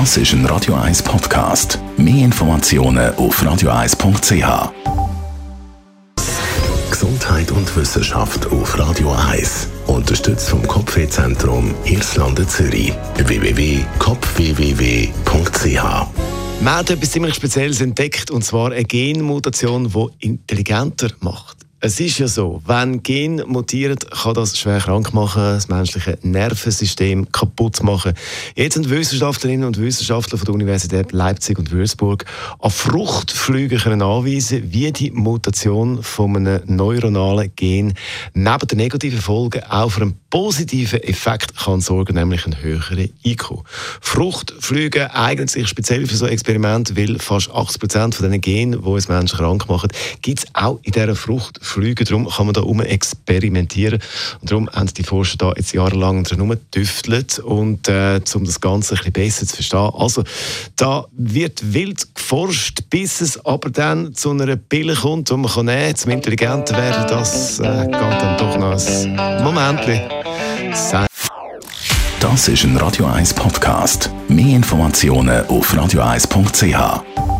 Das ist ein Radio 1 Podcast. Mehr Informationen auf radio1.ch. Gesundheit und Wissenschaft auf Radio 1. Unterstützt vom Kopfwehzentrum Irlande Zürich. www.kopfwww.ch Man hat etwas ziemlich Spezielles entdeckt, und zwar eine Genmutation, die intelligenter macht. Es ist ja so, wenn Gen mutiert, kann das schwer krank machen, das menschliche Nervensystem kaputt machen. Jetzt sind Wissenschaftlerinnen und Wissenschaftler von der Universität Leipzig und Würzburg an Fruchtflügen können anweisen, wie die Mutation von einem neuronalen Gen neben den negativen Folgen auch für einen positiven Effekt kann sorgen, nämlich einen höheren IQ. Fruchtflüge eignen sich speziell für so Experimente, weil fast 80 Prozent von den Genen, die uns Menschen krank machen, gibt es auch in dieser Frucht fliegen. Darum kann man da um experimentieren. Und darum haben die Forscher da jetzt jahrelang dran getüftelt und äh, um das Ganze ein bisschen besser zu verstehen. Also da wird wild geforscht, bis es aber dann zu einer Pille kommt, die man kann nehmen zum intelligenter werden. Das äh, geht dann doch noch ein Moment. Das ist ein Radio 1 Podcast. Mehr Informationen auf radio1.ch.